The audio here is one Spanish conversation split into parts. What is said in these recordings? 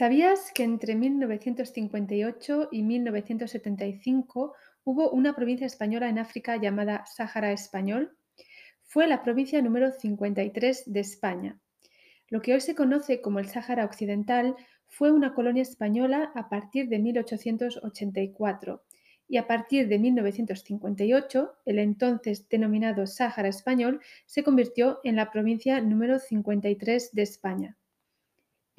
¿Sabías que entre 1958 y 1975 hubo una provincia española en África llamada Sáhara Español? Fue la provincia número 53 de España. Lo que hoy se conoce como el Sáhara Occidental fue una colonia española a partir de 1884 y a partir de 1958 el entonces denominado Sáhara Español se convirtió en la provincia número 53 de España.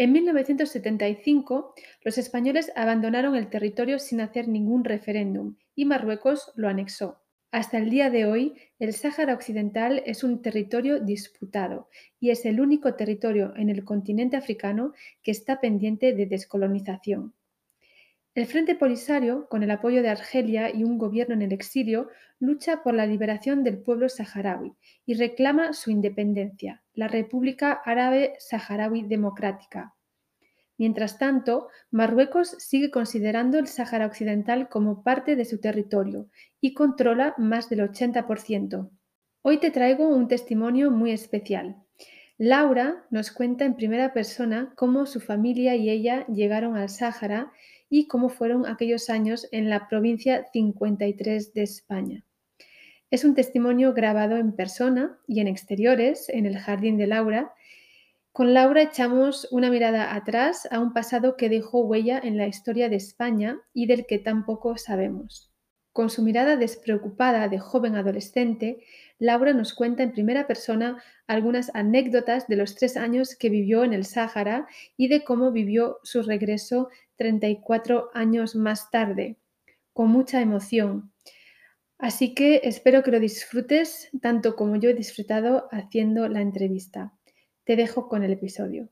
En 1975, los españoles abandonaron el territorio sin hacer ningún referéndum y Marruecos lo anexó. Hasta el día de hoy, el Sáhara Occidental es un territorio disputado y es el único territorio en el continente africano que está pendiente de descolonización. El Frente Polisario, con el apoyo de Argelia y un gobierno en el exilio, lucha por la liberación del pueblo saharaui y reclama su independencia, la República Árabe Saharaui Democrática. Mientras tanto, Marruecos sigue considerando el Sáhara Occidental como parte de su territorio y controla más del 80%. Hoy te traigo un testimonio muy especial. Laura nos cuenta en primera persona cómo su familia y ella llegaron al Sáhara y cómo fueron aquellos años en la provincia 53 de España. Es un testimonio grabado en persona y en exteriores en el jardín de Laura. Con Laura echamos una mirada atrás a un pasado que dejó huella en la historia de España y del que tampoco sabemos. Con su mirada despreocupada de joven adolescente, Laura nos cuenta en primera persona algunas anécdotas de los tres años que vivió en el Sáhara y de cómo vivió su regreso 34 años más tarde, con mucha emoción. Así que espero que lo disfrutes tanto como yo he disfrutado haciendo la entrevista. Te dejo con el episodio.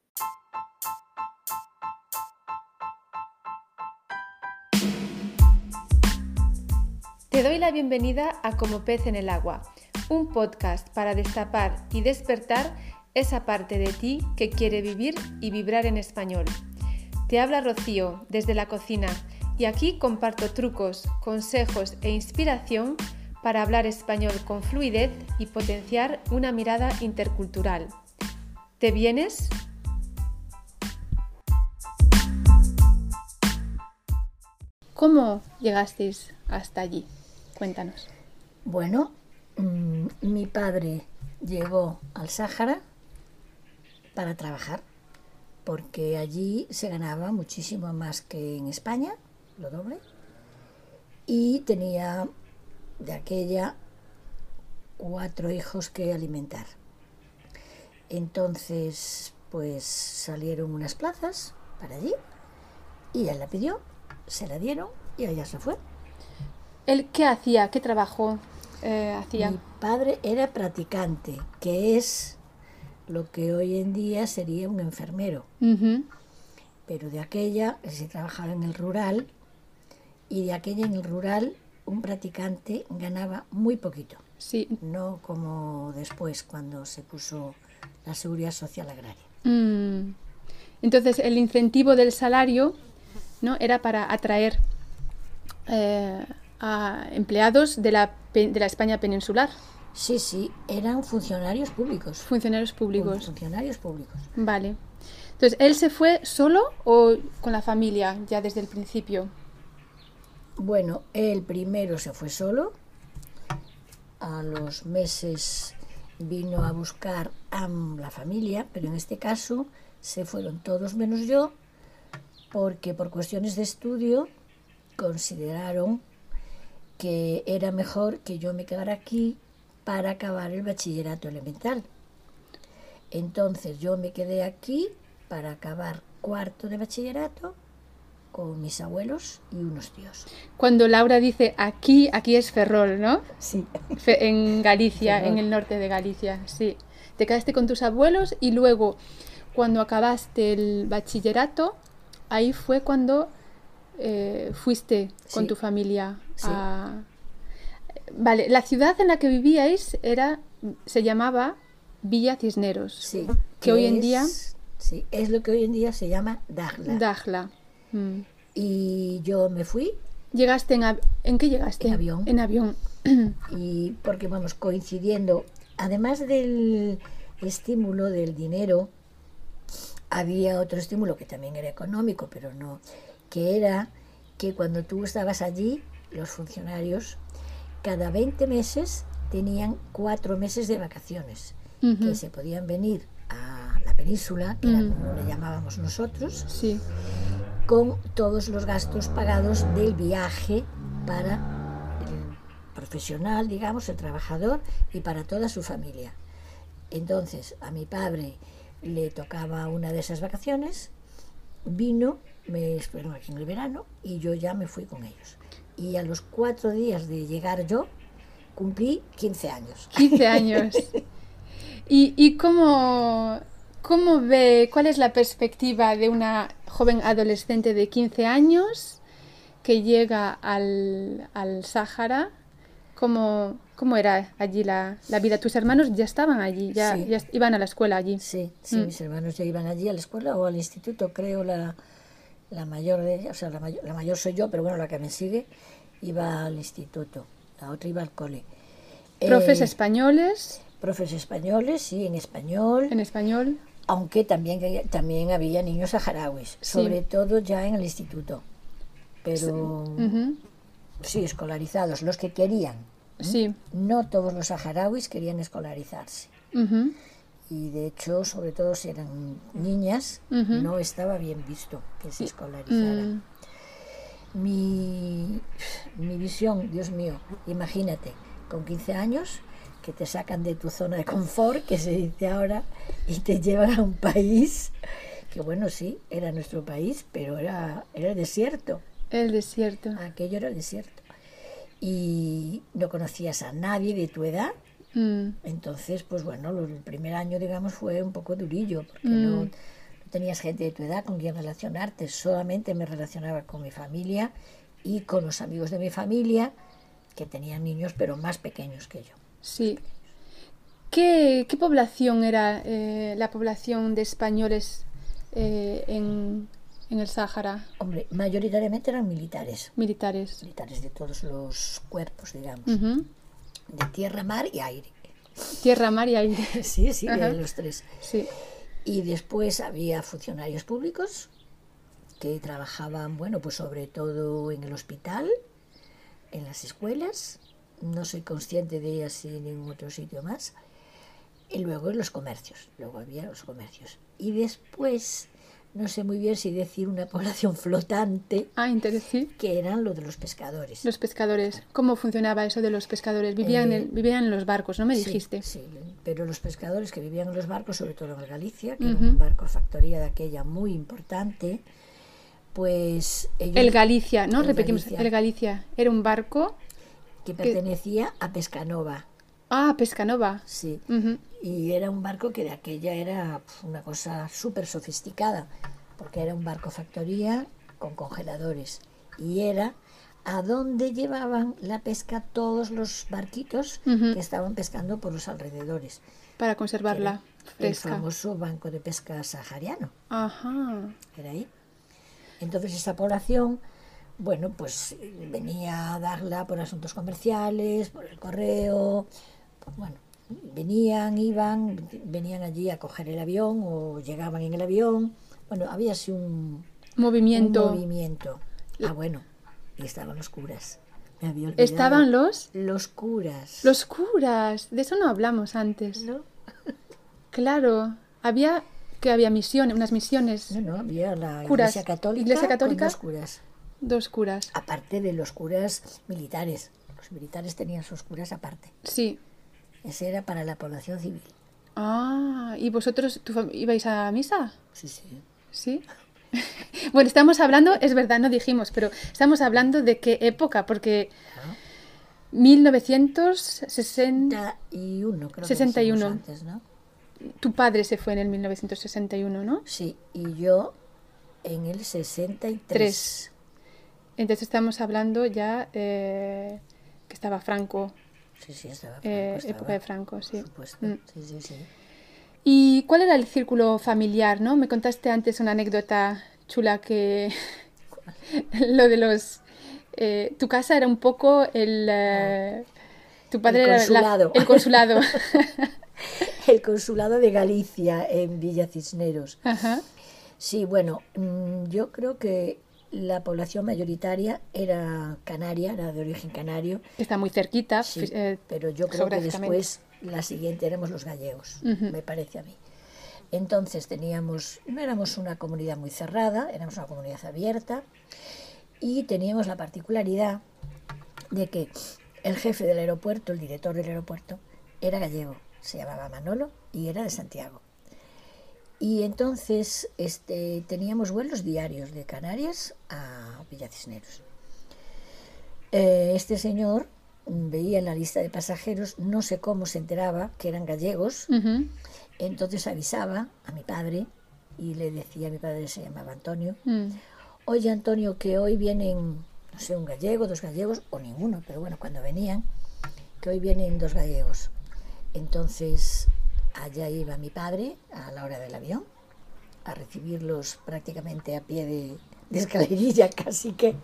Te doy la bienvenida a Como pez en el agua, un podcast para destapar y despertar esa parte de ti que quiere vivir y vibrar en español. Te habla Rocío desde la cocina y aquí comparto trucos, consejos e inspiración para hablar español con fluidez y potenciar una mirada intercultural. ¿Te vienes? ¿Cómo llegasteis hasta allí? Cuéntanos. Bueno, mm, mi padre llegó al Sáhara para trabajar porque allí se ganaba muchísimo más que en España, lo doble, y tenía de aquella cuatro hijos que alimentar. Entonces, pues salieron unas plazas para allí y él la pidió, se la dieron y allá se fue. ¿Él qué hacía? ¿Qué trabajo eh, hacía? Mi padre era practicante, que es lo que hoy en día sería un enfermero. Pero de aquella se trabajaba en el rural y de aquella en el rural un practicante ganaba muy poquito. Sí. No como después cuando se puso la seguridad social agraria. Mm. Entonces el incentivo del salario ¿no? era para atraer eh, a empleados de la, de la España peninsular. Sí, sí, eran funcionarios públicos. Funcionarios públicos. Funcionarios públicos. Vale. Entonces, ¿él se fue solo o con la familia ya desde el principio? Bueno, él primero se fue solo. A los meses vino a buscar a la familia, pero en este caso se fueron todos menos yo, porque por cuestiones de estudio consideraron que era mejor que yo me quedara aquí para acabar el bachillerato elemental. Entonces yo me quedé aquí para acabar cuarto de bachillerato con mis abuelos y unos tíos. Cuando Laura dice aquí, aquí es Ferrol, ¿no? Sí. en Galicia, en el norte de Galicia, sí. Te quedaste con tus abuelos y luego, cuando acabaste el bachillerato, ahí fue cuando eh, fuiste con tu familia a, Vale, la ciudad en la que vivíais era, se llamaba Villa Cisneros. Sí. Que, hoy en día. Sí, es lo que hoy en día se llama Dajla. Dajla. Mm. Y yo me fui. ¿Llegaste en, en qué llegaste? En avión. En avión. y porque vamos coincidiendo, además del estímulo del dinero, había otro estímulo que también era económico, pero no, que era que cuando tú estabas allí, los funcionarios, cada 20 meses tenían cuatro meses de vacaciones, que se podían venir a la península, que era como le llamábamos nosotros, Sí. con todos los gastos pagados del viaje para el profesional, digamos, el trabajador y para toda su familia. Entonces, a mi padre le tocaba una de esas vacaciones, vino, me esperó aquí en el verano y yo ya me fui con ellos. Y a los cuatro días de llegar yo, cumplí 15 años. 15 años. ¿Y, y cómo, cómo ve, cuál es la perspectiva de una joven adolescente de 15 años que llega al, al Sáhara? ¿Cómo, ¿Cómo era allí la, la vida? ¿Tus hermanos ya estaban allí? ¿Ya, Sí. ya iban a la escuela allí? Sí, sí, Mm. mis hermanos ya iban allí a la escuela o al instituto, creo, la, la mayor de ellas, o sea, la mayor, la mayor soy yo, pero bueno, la que me sigue iba al instituto, la otra iba al cole. ¿Profes Eh, españoles profes españoles, sí, en español, en español? aunque también, también había niños saharauis, Sí. sobre todo ya en el instituto, pero sí, escolarizados, los que querían. Sí. No todos los saharauis querían escolarizarse. ujú, y de hecho, sobre todo si eran niñas, Ujú. no estaba bien visto que se escolarizaran. mm, Mi, mi visión, Dios mío, imagínate, con 15 años, que te sacan de tu zona de confort, que se dice ahora, y te llevan a un país que, bueno, sí, era nuestro país, pero era, era el desierto. El desierto. Aquello era el desierto. Y no conocías a nadie de tu edad, Mm, entonces, pues bueno, lo- el primer año, digamos, fue un poco durillo, porque no, Mm. no tenías gente de tu edad con quien relacionarte, solamente me relacionaba con mi familia y con los amigos de mi familia, que tenían niños, pero más pequeños que yo. Sí. ¿Qué, qué población era eh, la población de españoles eh, en, en el Sáhara? Hombre, mayoritariamente eran militares, Militares. militares de todos los cuerpos, digamos. De tierra, mar y aire. Tierra, mar y aire. Sí, sí, de los tres. Sí. Y después había funcionarios públicos que trabajaban, bueno, pues sobre todo en el hospital, en las escuelas, no soy consciente de así en ningún otro sitio más, y luego en los comercios, luego había los comercios. Y después, no sé muy bien si decir una población flotante, Ah, interesante. que eran lo de los pescadores. Los pescadores. ¿Cómo funcionaba eso de los pescadores? Vivían, Eh, en, vivían en los barcos, ¿no me Sí, dijiste? Sí, pero los pescadores que vivían en los barcos, sobre todo en Galicia, que era un barco factoría de aquella muy importante, pues ellos El Galicia, ¿no? El Repetimos. Galicia. El Galicia. Era un barco. que pertenecía a Pescanova, Ah, Pescanova. sí. Y era un barco que de aquella era pf, una cosa súper sofisticada, porque era un barco factoría con congeladores. Y era a donde llevaban la pesca todos los barquitos que estaban pescando por los alrededores. Para conservarla Era El fresca. famoso banco de pesca sahariano, Ajá. era ahí. Entonces esa población, bueno, pues venía a darla por asuntos comerciales, por el correo, pues, bueno, venían, iban, venían allí a coger el avión o llegaban en el avión. Bueno, había así un, un Movimiento. movimiento. Ah, bueno, y estaban los curas. Me había olvidado. Estaban los los curas. los curas. De eso no hablamos antes. ¿No? Claro. Había que había misiones, unas misiones. No, no, había la Curas. iglesia católica, Iglesia con católica. dos curas. Dos curas. Aparte de los curas militares. Los militares tenían sus curas aparte. Sí. Ese era para la población civil. Ah, ¿y vosotros tu ibais a misa? Sí, sí. Sí. bueno, estamos hablando, es verdad, no dijimos, pero estamos hablando de qué época, porque Ah, 1960. 61, creo 61. que decimos antes, ¿no? Tu padre se fue en el 1961, ¿no? Sí, y yo en el 63. Tres. Entonces estamos hablando ya eh, que estaba Franco, Sí, sí, estaba Franco, eh, estaba, época de Franco, sí. Por supuesto. Mm. Sí, sí, sí. ¿Y cuál era el círculo familiar, no? Me contaste antes una anécdota chula que lo de los eh, tu casa era un poco el eh, tu padre El era la- consulado. el consulado. El consulado de Galicia en Villa Cisneros. Ajá. Sí, bueno, mm, yo creo que la población mayoritaria era canaria, era de origen canario. Está muy cerquita. Sí, eh, pero yo creo que después la siguiente éramos los gallegos, me parece a mí. Entonces teníamos, no éramos una comunidad muy cerrada, éramos una comunidad abierta y teníamos la particularidad de que el jefe del aeropuerto, el director del aeropuerto, era gallego, se llamaba Manolo y era de Santiago. Y entonces este, teníamos vuelos diarios de Canarias a Villa Cisneros. Eh, este señor veía en la lista de pasajeros, no sé cómo se enteraba que eran gallegos, entonces avisaba a mi padre y le decía, mi padre se llamaba Antonio, mm. oye Antonio, que hoy vienen, no sé, un gallego, dos gallegos, o ninguno, pero bueno, cuando venían, que hoy vienen dos gallegos. Entonces, allá iba mi padre a la hora del avión, a recibirlos prácticamente a pie de, de escalerilla, casi que.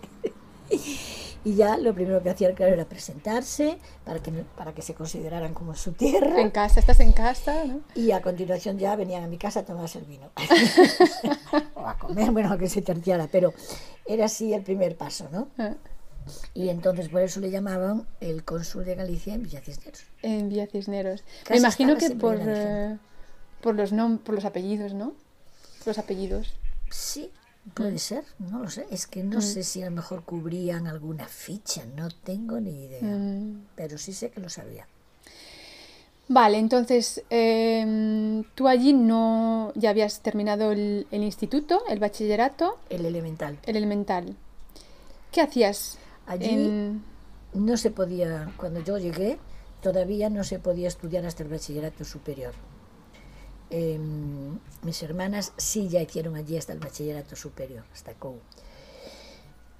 Y ya lo primero que hacía, claro, era presentarse para que, para que se consideraran como su tierra. En casa, estás en casa, ¿no? Y a continuación ya venían a mi casa a tomarse el vino. o a comer, bueno, a que se terciara, pero era así el primer paso, ¿no? Y entonces por eso le llamaban el cónsul de Galicia en Villa Cisneros. En Villa Cisneros. Me imagino que por, eh, por los nom por los apellidos, ¿no? Los apellidos. Sí, puede ser, no lo sé. Es que no sé si a lo mejor cubrían alguna ficha, no tengo ni idea. Mm. Pero sí sé que lo sabía. Vale, entonces em, tú allí no ya habías terminado el, el instituto, el bachillerato, El elemental. el elemental. ¿Qué hacías? Allí en- no se podía, cuando yo llegué, todavía no se podía estudiar hasta el bachillerato superior. Em, mis hermanas sí ya hicieron allí hasta el bachillerato superior, hasta COU.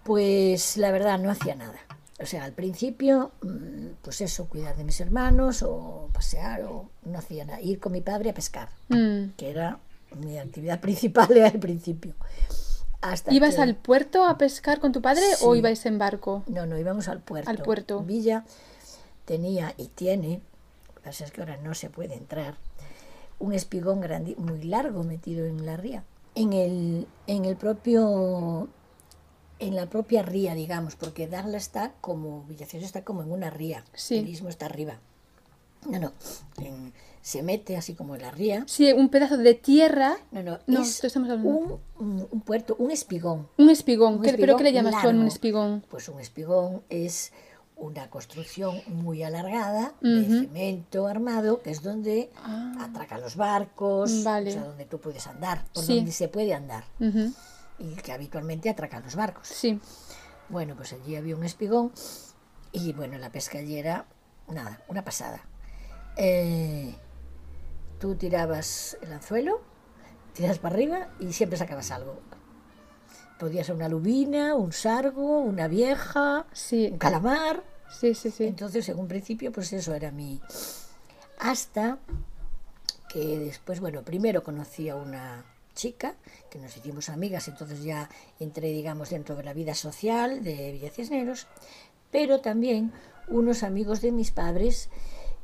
Pues la verdad no hacía nada. O sea, al principio, mm, pues eso, cuidar de mis hermanos o pasear o no hacía nada. Ir con mi padre a pescar, Mm. que era mi actividad principal al principio. Hasta ¿Ibas que- al puerto a pescar con tu padre o ibais en barco? no, no, íbamos al puerto. Al puerto. Villa tenía y tiene, lo que pasa es que ahora no se puede entrar, un espigón grande, muy largo metido en la ría. En el, en el propio, en la propia ría, digamos, porque Darla está como, Villaciones está como en una ría, Sí. el istmo está arriba. No, no, en- se mete así como en la ría. Sí, un pedazo de tierra, No, no, No, es tú estamos hablando- un, puerto, un espigón. un espigón. Un ¿Qué- ¿Pero qué le llamas tú a un espigón? Pues un espigón es una construcción muy alargada de cemento armado, que es donde Ah. atracan los barcos, Vale. o sea, donde tú puedes andar, por Sí. donde se puede andar, y que habitualmente atracan los barcos. Sí. Bueno, pues allí había un espigón y bueno, la pesca allí era nada, una pasada. Eh, tú tirabas el anzuelo, tiras para arriba y siempre sacabas algo. Podía ser una lubina, un sargo, una vieja, Sí. un calamar. Sí, sí, sí. Entonces, en un principio, pues eso era mi... Hasta que después, bueno, primero conocí a una chica, que nos hicimos amigas, entonces ya entré, digamos, dentro de la vida social de Villa Cisneros, pero también unos amigos de mis padres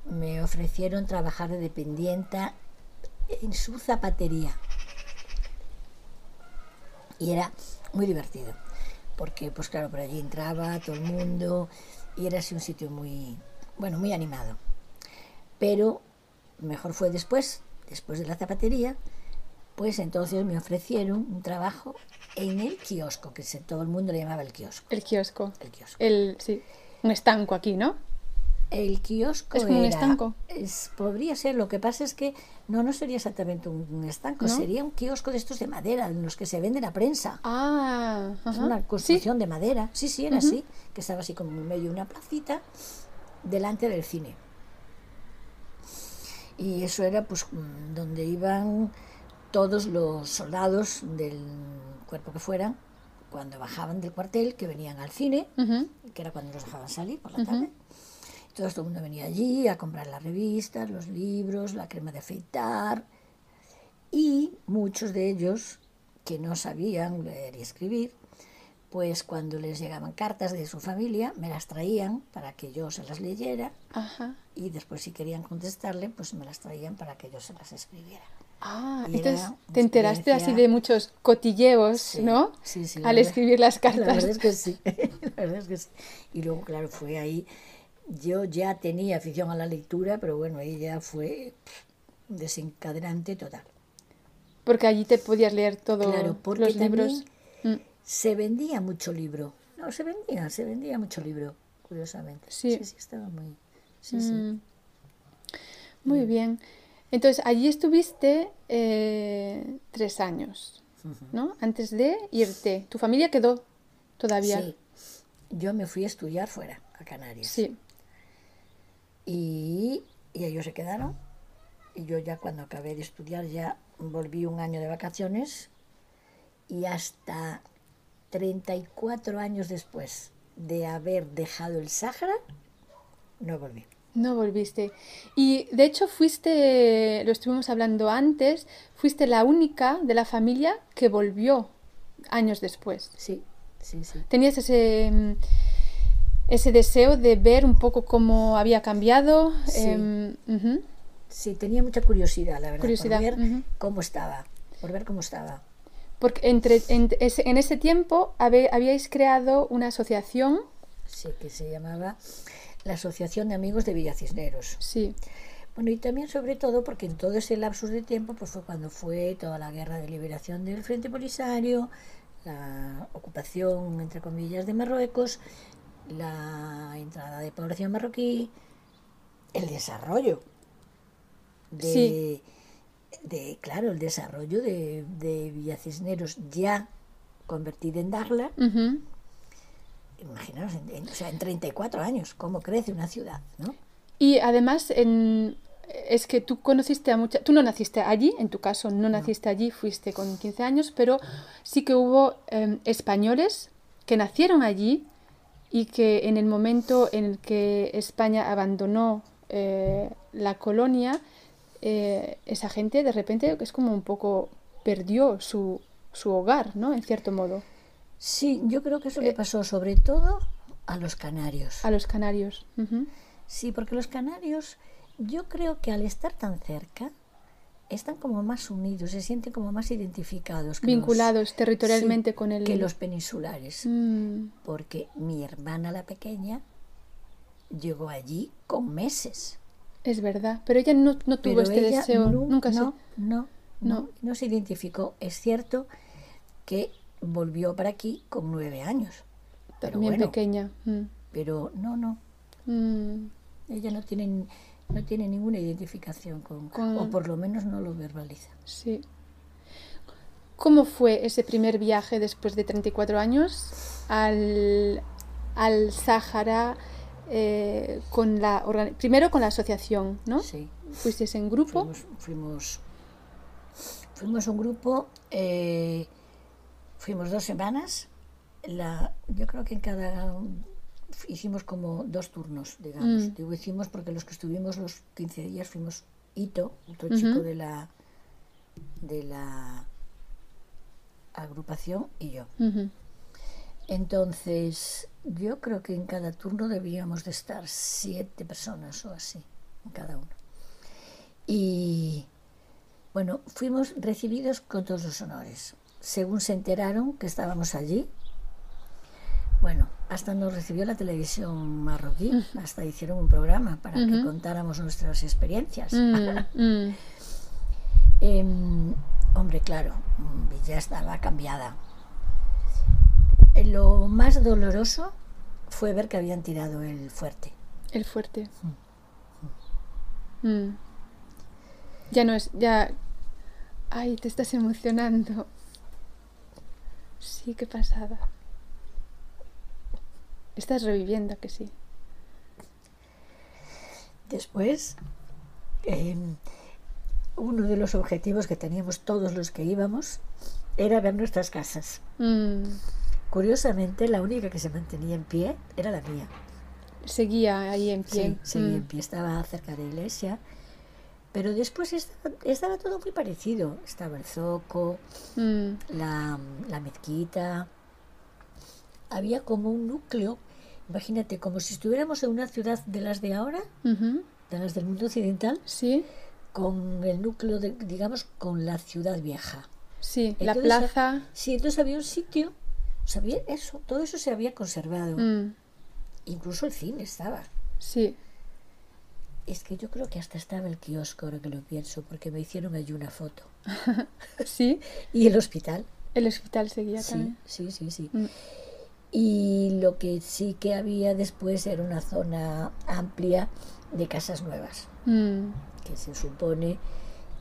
me ofrecieron trabajar de dependienta en su zapatería. Y era muy divertido, porque pues claro, por allí entraba todo el mundo y era así un sitio muy, bueno, muy animado. Pero mejor fue después, después de la zapatería, pues entonces me ofrecieron un trabajo en el kiosco, que se- todo el mundo le llamaba el kiosco. El kiosco. El kiosco. El, sí. Un estanco aquí, ¿no? El kiosco Es como un era- estanco. es- podría ser, lo que pasa es que no, no sería exactamente un, un estanco, ¿No? sería un kiosco de estos de madera, en los que se vende la prensa. Ah, Es ajá. una Sí. construcción de madera. Sí, sí, era así, que estaba así como en medio de una placita delante del cine. Y eso era pues mm, donde iban todos los soldados del cuerpo que fueran, cuando bajaban del cuartel, que venían al cine, que era cuando los dejaban salir por la tarde. Entonces todo el mundo venía allí a comprar las revistas, los libros, la crema de afeitar. Y muchos de ellos, que no sabían leer y escribir, pues cuando les llegaban cartas de su familia, me las traían para que yo se las leyera Ajá. y después si querían contestarle, pues me las traían para que yo se las escribiera. Ah, Y entonces te enteraste así de muchos cotilleos, Sí, ¿no? sí, sí, la Al verdad- escribir las La cartas. verdad es que sí, la verdad es que sí. Y luego, claro, fue ahí. Yo ya tenía afición a la lectura, pero bueno, ahí ya fue desencadenante total. Porque allí te podías leer todos Claro, porque los libros. Mm, se vendía mucho libro. No, se vendía, se vendía mucho libro, curiosamente. Sí. sí, sí, estaba muy. Sí, sí. mm. Muy bien. Entonces, allí estuviste eh, tres años, ¿no? Antes de irte. ¿Tu familia quedó todavía? Sí. Yo me fui a estudiar fuera, a Canarias. Sí. Y, y ellos se quedaron. Y yo ya cuando acabé de estudiar ya volví un año de vacaciones y hasta 34 años después de haber dejado el Sáhara, no volví. No volviste. Y de hecho fuiste, lo estuvimos hablando antes, fuiste la única de la familia que volvió años después. Sí, sí, sí. Tenías ese, mm, ese deseo de ver un poco cómo había cambiado. Sí. em. Sí, tenía mucha curiosidad, la verdad, Curiosidad, por ver cómo estaba, por ver cómo estaba. Porque entre, en, ese, en ese tiempo habe- habíais creado una asociación. Sí, que se llamaba la Asociación de Amigos de Villa Cisneros. Sí, Bueno, y también sobre todo porque en todo ese lapsus de tiempo pues fue cuando fue toda la guerra de liberación del Frente Polisario, la ocupación, entre comillas, de Marruecos, la entrada de población marroquí, el desarrollo de, Sí. de claro, el desarrollo de, de Villa Cisneros ya convertida en imaginaos, en, en- o sea, en 34 años, cómo crece una ciudad, ¿no? Y además, en- es que tú conociste a muchas... Tú no naciste allí, en tu caso no naciste allí, fuiste con 15 años, pero sí que hubo em, españoles que nacieron allí y que en el momento en el que España abandonó eh, la colonia, eh, esa gente de repente es como un poco perdió su, su hogar, ¿no? En cierto modo, Sí, yo creo que eso Eh, le pasó sobre todo a los canarios. a los canarios. Sí, porque los canarios, yo creo que al estar tan cerca, están como más unidos, se sienten como más identificados. los- Vinculados territorialmente sí, con el... Que los peninsulares. Mm, Porque mi hermana la pequeña llegó allí con meses. es verdad, pero ella no, no tuvo Pero este deseo, nu- nunca no, se... no, No. no, no se identificó. Es cierto que volvió para aquí con nueve años. Pero También bueno, pequeña. mm, pero no, no, mm. Ella no tiene, no tiene ninguna identificación con, Con- o por lo menos no lo verbaliza. Sí. ¿Cómo fue ese primer viaje después de 34 años al, al Sáhara eh, con la primero con la asociación, ¿no? Sí. Fuisteis en grupo. Fuimos, fuimos, fuimos un grupo, eh, fuimos dos semanas. La, yo creo que en cada hicimos como dos turnos, digamos. Mm. Digo hicimos porque los que estuvimos los 15 días fuimos Ito, otro chico de la de la agrupación y yo. Entonces, yo creo que en cada turno debíamos de estar siete personas o así, en cada uno. Y bueno, fuimos recibidos con todos los honores. Según se enteraron que estábamos allí, bueno, hasta nos recibió la televisión marroquí, hasta hicieron un programa para que Ujú. contáramos nuestras experiencias. Mm, mm. Em, hombre, claro, mm, Villa estaba cambiada. Lo más doloroso fue ver que habían tirado el fuerte. El fuerte. Mm. Ya no es, ya... Ay, te estás emocionando. Sí, qué pasada. Estás reviviendo, que sí. Después, em, uno de los objetivos que teníamos todos los que íbamos era ver nuestras casas. Mm. Curiosamente, la única que se mantenía en pie era la mía. Seguía ahí en pie. Sí, seguía Mm. en pie, estaba cerca de la iglesia. Pero después estaba, estaba todo muy parecido. Estaba el zoco, Mm. la, la mezquita. Había como un núcleo, imagínate, como si estuviéramos en una ciudad de las de ahora, Ujú. de las del mundo occidental, Sí. con el núcleo, de, digamos, con la ciudad vieja. Sí, la Entonces, plaza. Sí, entonces había un sitio, o sea, había eso, todo eso se había conservado. mm, Incluso el cine estaba. sí. Es que yo creo que hasta estaba el kiosco, ahora que lo pienso, porque me hicieron allí una foto. Sí. Y el hospital. El hospital seguía Sí, también. sí, sí, sí. Mm, Y lo que sí que había después era una zona amplia de casas nuevas, mm, que se supone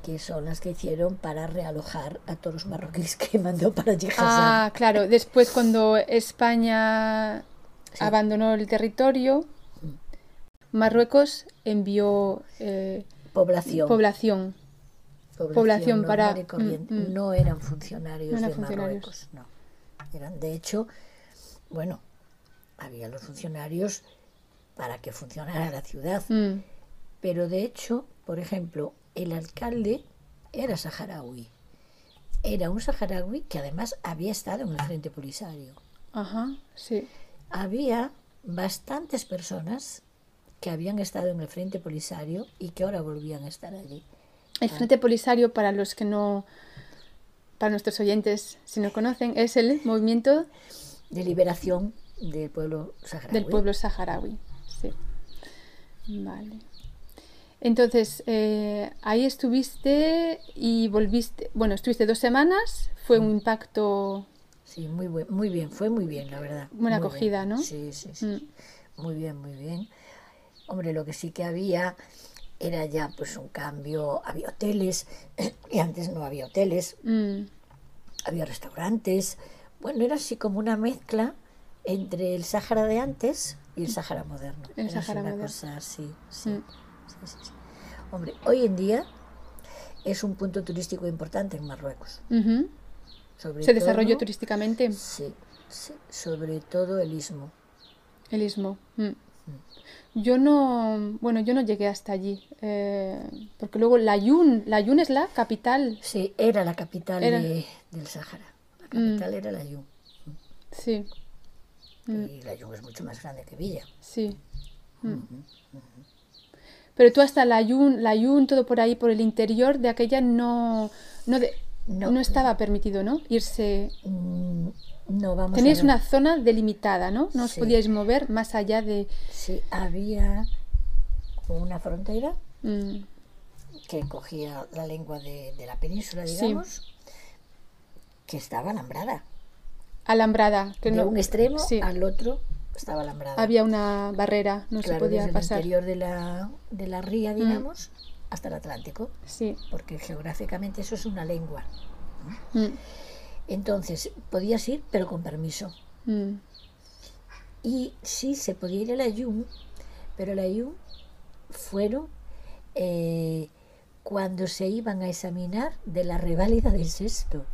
que son las que hicieron para realojar a todos los marroquíes que mandó para Hassan. Ah, claro. Después, cuando España Sí. abandonó el territorio, Marruecos envió eh, población. población. población para- mm, mm. No eran funcionarios No eran de funcionarios. Marruecos, no. Eran, de hecho, bueno, había los funcionarios para que funcionara la ciudad, Mm, pero de hecho, por ejemplo, el alcalde era saharaui. Era un saharaui que además había estado en el Frente Polisario. Ajá, sí. Había bastantes personas que habían estado en el Frente Polisario y que ahora volvían a estar allí. El Frente Polisario, para los que no, para nuestros oyentes, si no conocen, es el movimiento De liberación del pueblo saharaui. del pueblo saharaui. Sí. Vale. Entonces, eh, ahí estuviste y volviste, bueno, estuviste dos semanas, fue un impacto, Sí, muy, buen- muy bien, fue muy bien, la verdad. Buena muy acogida, bien. ¿no? Sí, sí, sí. Mm. Muy bien, muy bien. Hombre, lo que sí que había era ya pues un cambio, había hoteles, y antes no había hoteles, mm, había restaurantes. Bueno, era así como una mezcla entre el Sáhara de antes y el Sáhara moderno. El Era Sáhara una moderno. cosa así, sí, Mm. sí, sí, sí. Hombre, hoy en día es un punto turístico importante en Marruecos. ujú. Sobre se desarrolló todo- turísticamente Sí, sí, sobre todo el istmo. el istmo. mm. Yo no, bueno, yo no llegué hasta allí, eh, porque luego Layún, Layún es la capital, Sí, era la capital Era. de- del Sáhara. La capital era la Yum. sí, Mm. Y la Yum es mucho más grande que Villa. sí. mm. Pero tú hasta Layún, Layún, todo por ahí, por el interior de aquella no, no, de- No. no estaba permitido, ¿no? Irse. Mm, No, vamos ver. una zona delimitada, ¿no? No os podíais mover más allá de. Sí, había una frontera mm, que cogía la lengua de, de la península, Sí. Que estaba alambrada. alambrada, que de no. un extremo sí. al otro estaba alambrada. Había una barrera, no claro, se podía desde pasar. el interior de la, de la ría, digamos, hasta el Atlántico, Sí. porque geográficamente eso es una lengua. mm, Entonces, podías ir, pero con permiso. mm, Y sí, se podía ir a la YUM, pero la YUM fueron eh, cuando se iban a examinar de la reválida del sexto.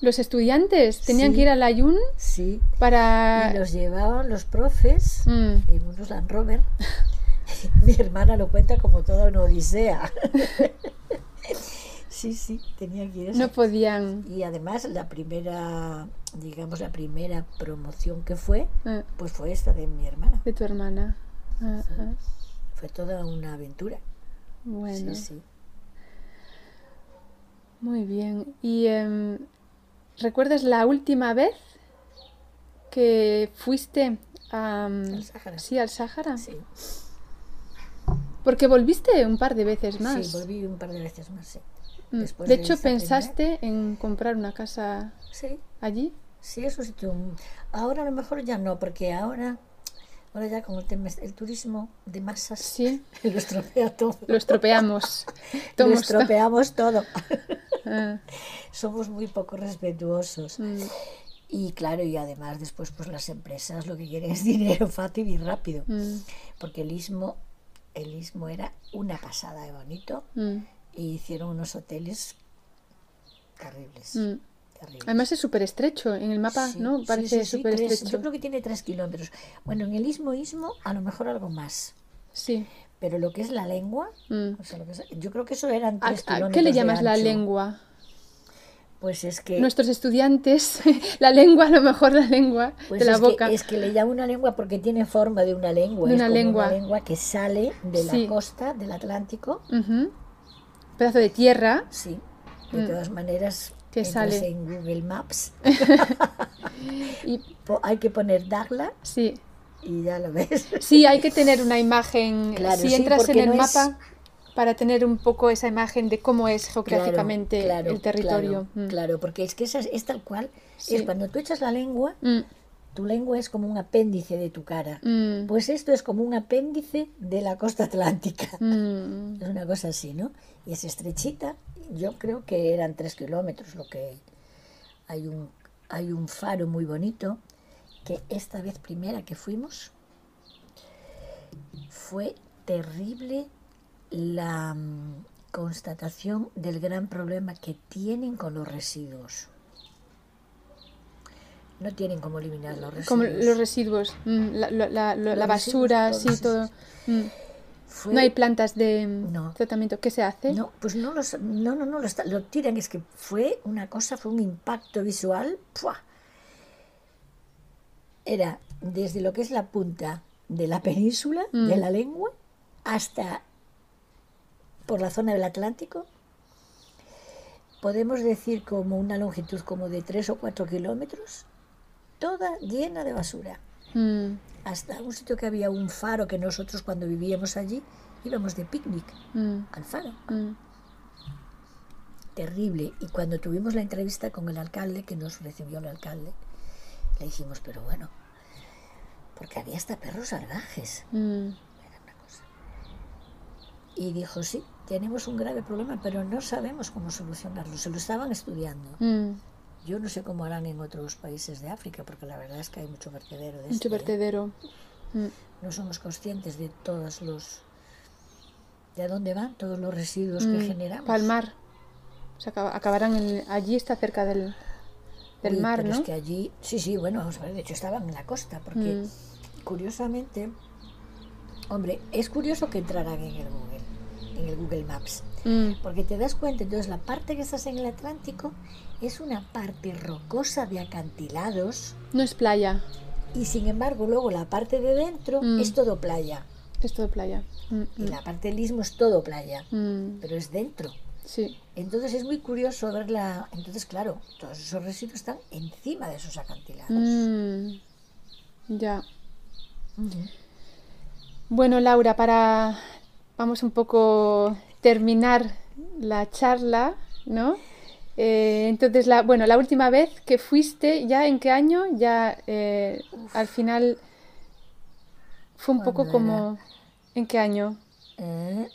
Los estudiantes tenían Sí. que ir a Layún Sí, para. y los llevaban los profes Mm, en unos Land Rover. Mi hermana lo cuenta como toda una odisea. sí, sí, tenía que ir a no podían. Y además la primera, digamos, la primera promoción que fue, eh, pues fue esta de mi hermana. de tu hermana. Ajá. Fue toda una aventura. Bueno, Sí, sí. muy bien. ¿Y em, recuerdas la última vez que fuiste a, Al Sáhara. sí, al Sáhara? Sí, Porque volviste un par de veces más. sí, volví un par de veces más, sí. Mm, después de de hecho, primera. pensaste en comprar una casa Sí, allí. sí, eso sí. tú- Ahora a lo mejor ya no, porque ahora, ahora ya con el tema, el turismo de masas Sí, lo estropea todo. lo estropeamos. Lo estropeamos todo. Ah, Somos muy poco respetuosos. mm, Y claro, y además después pues las empresas lo que quieren es dinero fácil y rápido. mm, Porque el istmo, el istmo era una pasada de bonito mm, y hicieron unos hoteles terribles. Mm. Además es súper estrecho. En el mapa, Sí, ¿no? Parece sí, sí, súper estrecho. Yo creo que tiene tres kilómetros. Bueno, en el istmo, istmo, a lo mejor algo más. Sí. Pero lo que es la lengua, mm. o sea, lo que es- yo creo que eso eran ¿A- tres a kilómetros. ¿Qué le llamas la lengua? Pues es que. Nuestros estudiantes, la lengua, a lo mejor la lengua pues de la es boca. Que, es que le llamo una lengua porque tiene forma de una lengua. De es una como lengua. una lengua que sale de Sí. la costa del Atlántico Ujú, pedazo de tierra. Sí, de todas maneras, Entras sale. en Google Maps, Y hay que poner Dagla sí, y ya lo ves. sí, hay que tener una imagen. Claro, si sí, entras en el no es- mapa para tener un poco esa imagen de cómo es geográficamente Claro, claro, el territorio. Claro, Mm. claro, porque es que esa es, es tal cual. Sí. Es cuando tú echas la lengua, Mm, tu lengua es como un apéndice de tu cara. mm, Pues esto es como un apéndice de la costa atlántica. mm. Es una cosa así, ¿no? Y es estrechita. Yo creo que eran tres kilómetros lo que hay un hay un faro muy bonito que esta vez primera que fuimos fue terrible la mm, constatación del gran problema que tienen con los residuos. No tienen cómo eliminar los residuos. Como los residuos, mm, la, la- la- la Los basura, sí, todo. Mm. Fue- No hay plantas de mm, No. tratamiento. ¿Qué se hace? No, pues no, los, no, no, no, lo, está- lo tiran. Es que fue una cosa, fue un impacto visual. ¡pua! Era desde lo que es la punta de la península, de Mm. la lengua, hasta por la zona del Atlántico. Podemos decir como una longitud como de 3 o 4 kilómetros, toda llena de basura. Mm, Hasta un sitio que había un faro que nosotros cuando vivíamos allí íbamos de picnic mm, al faro mm. terrible. Y cuando tuvimos la entrevista con el alcalde, que nos recibió el alcalde, le dijimos, pero bueno, porque había hasta perros salvajes. Mm, Era una cosa. Y dijo, sí, tenemos un grave problema, pero no sabemos cómo solucionarlo. Se lo estaban estudiando. Yo no sé cómo harán en otros países de África, porque la verdad es que hay mucho vertedero de Mucho este, ¿eh? vertedero. Mm, No somos conscientes de todos los... de a dónde van todos los residuos que mm. generamos. Palmar. O sea, acaba- acabarán en- allí, está cerca del, del Uy, mar, pero ¿no? es que allí, sí, sí, bueno, vamos a ver, de hecho estaban en la costa, porque Mm. curiosamente, hombre, es curioso que entraran en el Google, en el Google Maps, Mm, porque te das cuenta, entonces la parte que estás en el Atlántico es una parte rocosa de acantilados No es playa, y sin embargo luego la parte de dentro Mm. es todo playa es todo playa. Mm, y la parte del istmo es todo playa, pero es dentro. Sí. Entonces es muy curioso verla, entonces claro, todos esos residuos están encima de esos acantilados. Mm, Ya. Bueno, Laura, para vamos un poco terminar la charla, ¿no? Eh, entonces, la, bueno, la última vez que fuiste, ¿ya en qué año? Ya eh, al final fue un poco ¿Cuándo como... ¿En qué año? Eh,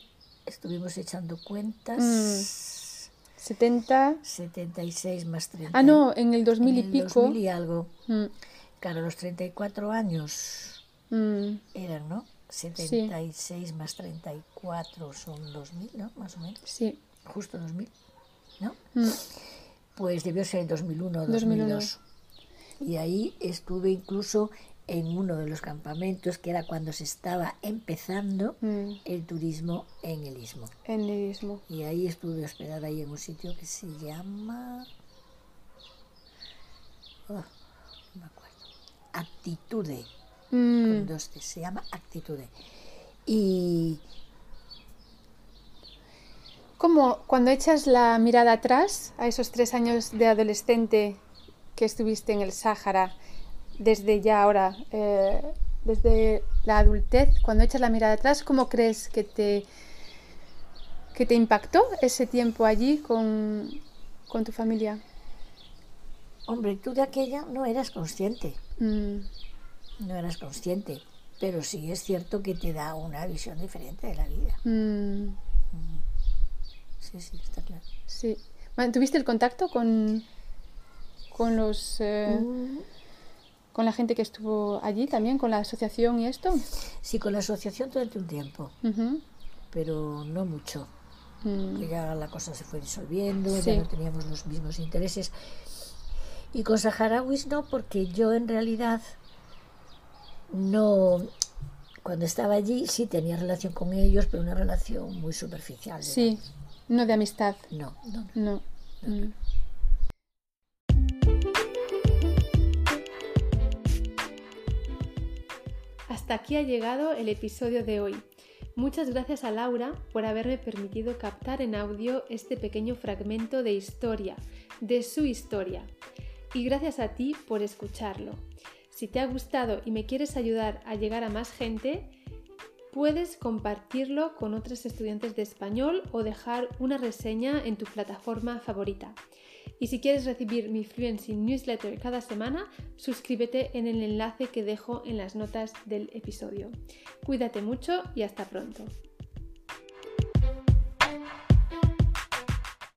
estuvimos echando cuentas. Mm. 70... 76 más 30. Ah, no, en el en 2000 y el pico. 2000 y algo. Mm, Claro, los 34 años mm, eran, ¿no? 76 más 34 son 2000, ¿no? Más o menos. sí. Justo 2000, ¿no? mm, Pues debió ser el 2001 o 2001. 2002. Y ahí estuve incluso en uno de los campamentos, que era cuando se estaba empezando mm, el turismo en el istmo. en el mismo. Y ahí estuve hospedada ahí en un sitio que se llama... Oh, no me acuerdo. Actitude. Mm, Con dos T, se llama Actitude. Y Como cuando echas la mirada atrás a esos tres años de adolescente que estuviste en el Sáhara, desde ya ahora, eh, desde la adultez, cuando echas la mirada atrás, ¿cómo crees que te, que te impactó ese tiempo allí con, con tu familia? hombre, tú de aquella no eras consciente, Mm, no eras consciente, pero sí es cierto que te da una visión diferente de la vida. mm, Sí, sí, está claro. sí. ¿Mantuviste el contacto con, con los... eh, Mm, con la gente que estuvo allí también, con la asociación y esto? Sí, con la asociación durante un tiempo, pero no mucho. mm, que ya la cosa se fue disolviendo, Sí. ya no teníamos los mismos intereses. Y con saharauis no, porque yo en realidad no, cuando estaba allí sí tenía relación con ellos, pero una relación muy superficial. Sí, no de amistad. No, no, no. no. Hasta aquí ha llegado el episodio de hoy. Muchas gracias a Laura por haberme permitido captar en audio este pequeño fragmento de historia, de su historia. Y gracias a ti por escucharlo. Si te ha gustado y me quieres ayudar a llegar a más gente, puedes compartirlo con otros estudiantes de español o dejar una reseña en tu plataforma favorita. Y si quieres recibir mi Fluency Newsletter cada semana, suscríbete en el enlace que dejo en las notas del episodio. Cuídate mucho y hasta pronto.